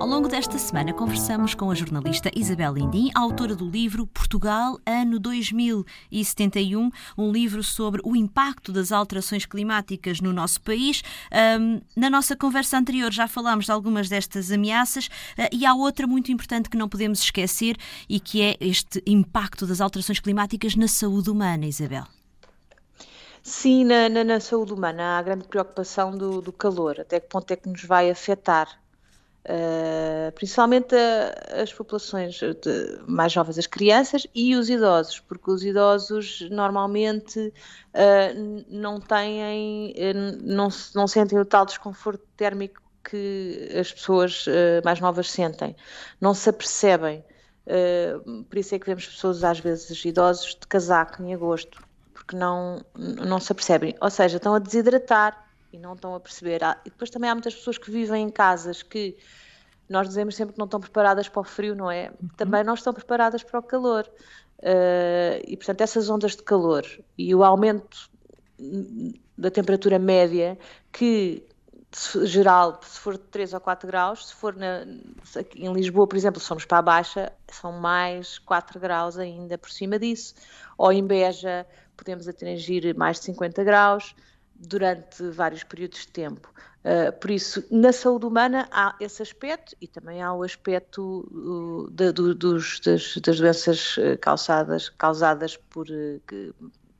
Ao longo desta semana conversamos com a jornalista Isabel Lindim, autora do livro Portugal, ano 2071, um livro sobre o impacto das alterações climáticas no nosso país. Um, na nossa conversa anterior já falámos de algumas destas ameaças uh, e há outra muito importante que não podemos esquecer e que é este impacto das alterações climáticas na saúde humana, Isabel. Sim, na, na, na, saúde humana há a grande preocupação do, do, calor, até que ponto é que nos vai afetar Uh, principalmente a, as populações mais jovens, as crianças e os idosos, porque os idosos normalmente uh, não têm, uh, não, não sentem o tal desconforto térmico que as pessoas mais novas sentem, não se apercebem. por isso é que vemos pessoas, às vezes, idosos de casaco em agosto, porque não, não se apercebem. Ou seja, estão a desidratar e não estão a perceber. E depois também há muitas pessoas que vivem em casas que nós dizemos sempre que não estão preparadas para o frio, não é? Uhum. Também não estão preparadas para o calor. Uh, e portanto, essas ondas de calor e o aumento da temperatura média, que geral, se for de 3 ou 4 graus, se for na, em Lisboa, por exemplo, somos para a baixa, são mais 4 graus ainda por cima disso. Ou em Beja, podemos atingir mais de 50 graus durante vários períodos de tempo. Uh, por isso, na saúde humana há esse aspecto e também há o aspecto uh, do, dos, das, das, doenças ah, causadas, causadas por, que,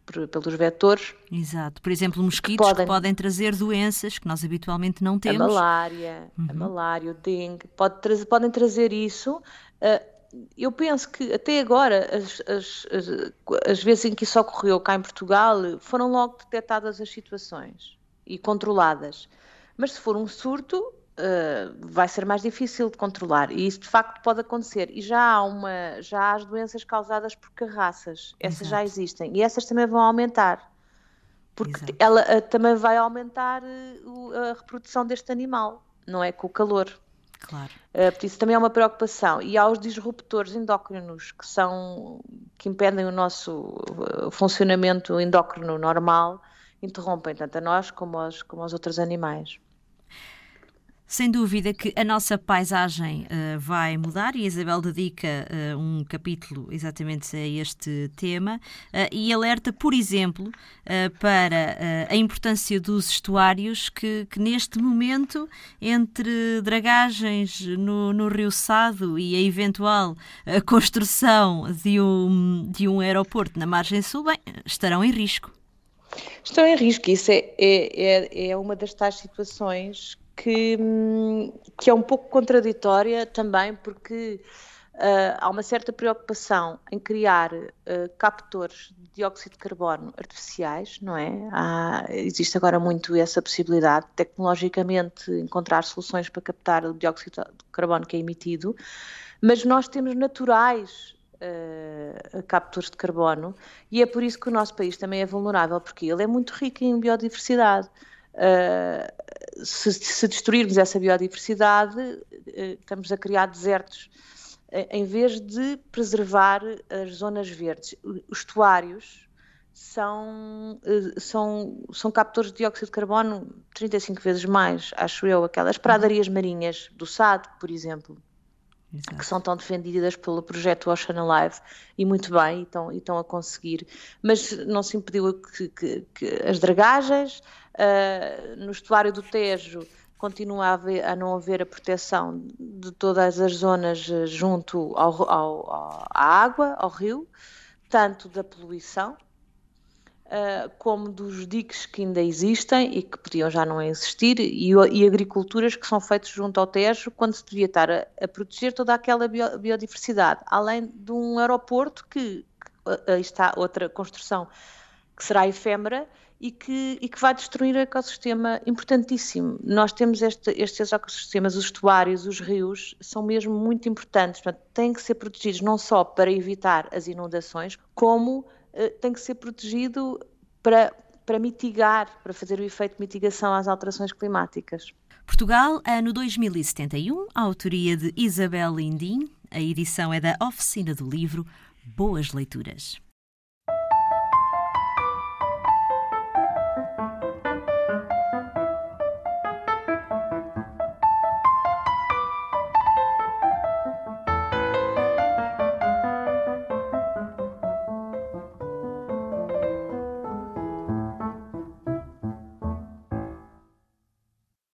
por, pelos vetores. Exato. Por exemplo, mosquitos que podem, que podem, trazer doenças que nós habitualmente não temos. A malária, uhum. a malária, o dengue, pode podem trazer isso. Uh, eu penso que até agora, as, as, as, as, vezes em que isso ocorreu cá em Portugal, foram logo detectadas as situações e controladas. Mas se for um surto, uh, vai ser mais difícil de controlar. E isso de facto pode acontecer. E já há, uma, já há as doenças causadas por carraças. Essas Exato. já existem. E essas também vão aumentar. Porque Exato. ela uh, também vai aumentar uh, a reprodução deste animal, não é? Com o calor. Claro. Uh, isso também é uma preocupação. E há os disruptores endócrinos que são que impedem o nosso uh, funcionamento endócrino normal, interrompem tanto a nós como aos, como aos outros animais. Sem dúvida que a nossa paisagem uh, vai mudar e a Isabel dedica uh, um capítulo exatamente a este tema uh, e alerta, por exemplo, para a importância dos estuários que, que, neste momento, entre dragagens no, no Rio Sado e a eventual construção de um, de um aeroporto na margem sul, bem, estarão em risco. Estão em risco, isso é, é, é, é uma das tais situações que, que é um pouco contraditória também, porque uh, há uma certa preocupação em criar uh, captores de dióxido de carbono artificiais, não é? Há, existe agora muito essa possibilidade, tecnologicamente, encontrar soluções para captar o dióxido de carbono que é emitido, mas nós temos naturais uh, captores de carbono e é por isso que o nosso país também é vulnerável, porque ele é muito rico em biodiversidade. Uh, se, se, destruirmos essa biodiversidade, uh, estamos a criar desertos em vez de preservar as zonas verdes. Os estuários são, uh, são, são captores de dióxido de carbono 35 vezes mais, acho eu, aquelas pradarias marinhas do SAD, por exemplo. Exato. que são tão defendidas pelo projeto Ocean Alive e muito bem, e estão, e estão a conseguir. Mas não se impediu que, que, que as dragagens, uh, no estuário do Tejo continua a, haver, a, não haver a proteção de todas as zonas junto ao, ao, à água, ao rio, tanto da poluição, uh, como dos diques que ainda existem e que podiam já não existir, e, e agriculturas que são feitas junto ao Tejo, quando se devia estar a, a proteger toda aquela bio, biodiversidade, além de um aeroporto que, que está outra construção que será efêmera e que, e que vai destruir um ecossistema importantíssimo. Nós temos este, estes ecossistemas, os estuários, os rios, são mesmo muito importantes, portanto, têm que ser protegidos não só para evitar as inundações, como eh, tem que ser protegido para, para mitigar, para fazer o efeito de mitigação às alterações climáticas. Portugal, ano 2071, a autoria de Isabel Lindim, a edição é da Oficina do Livro. Boas leituras.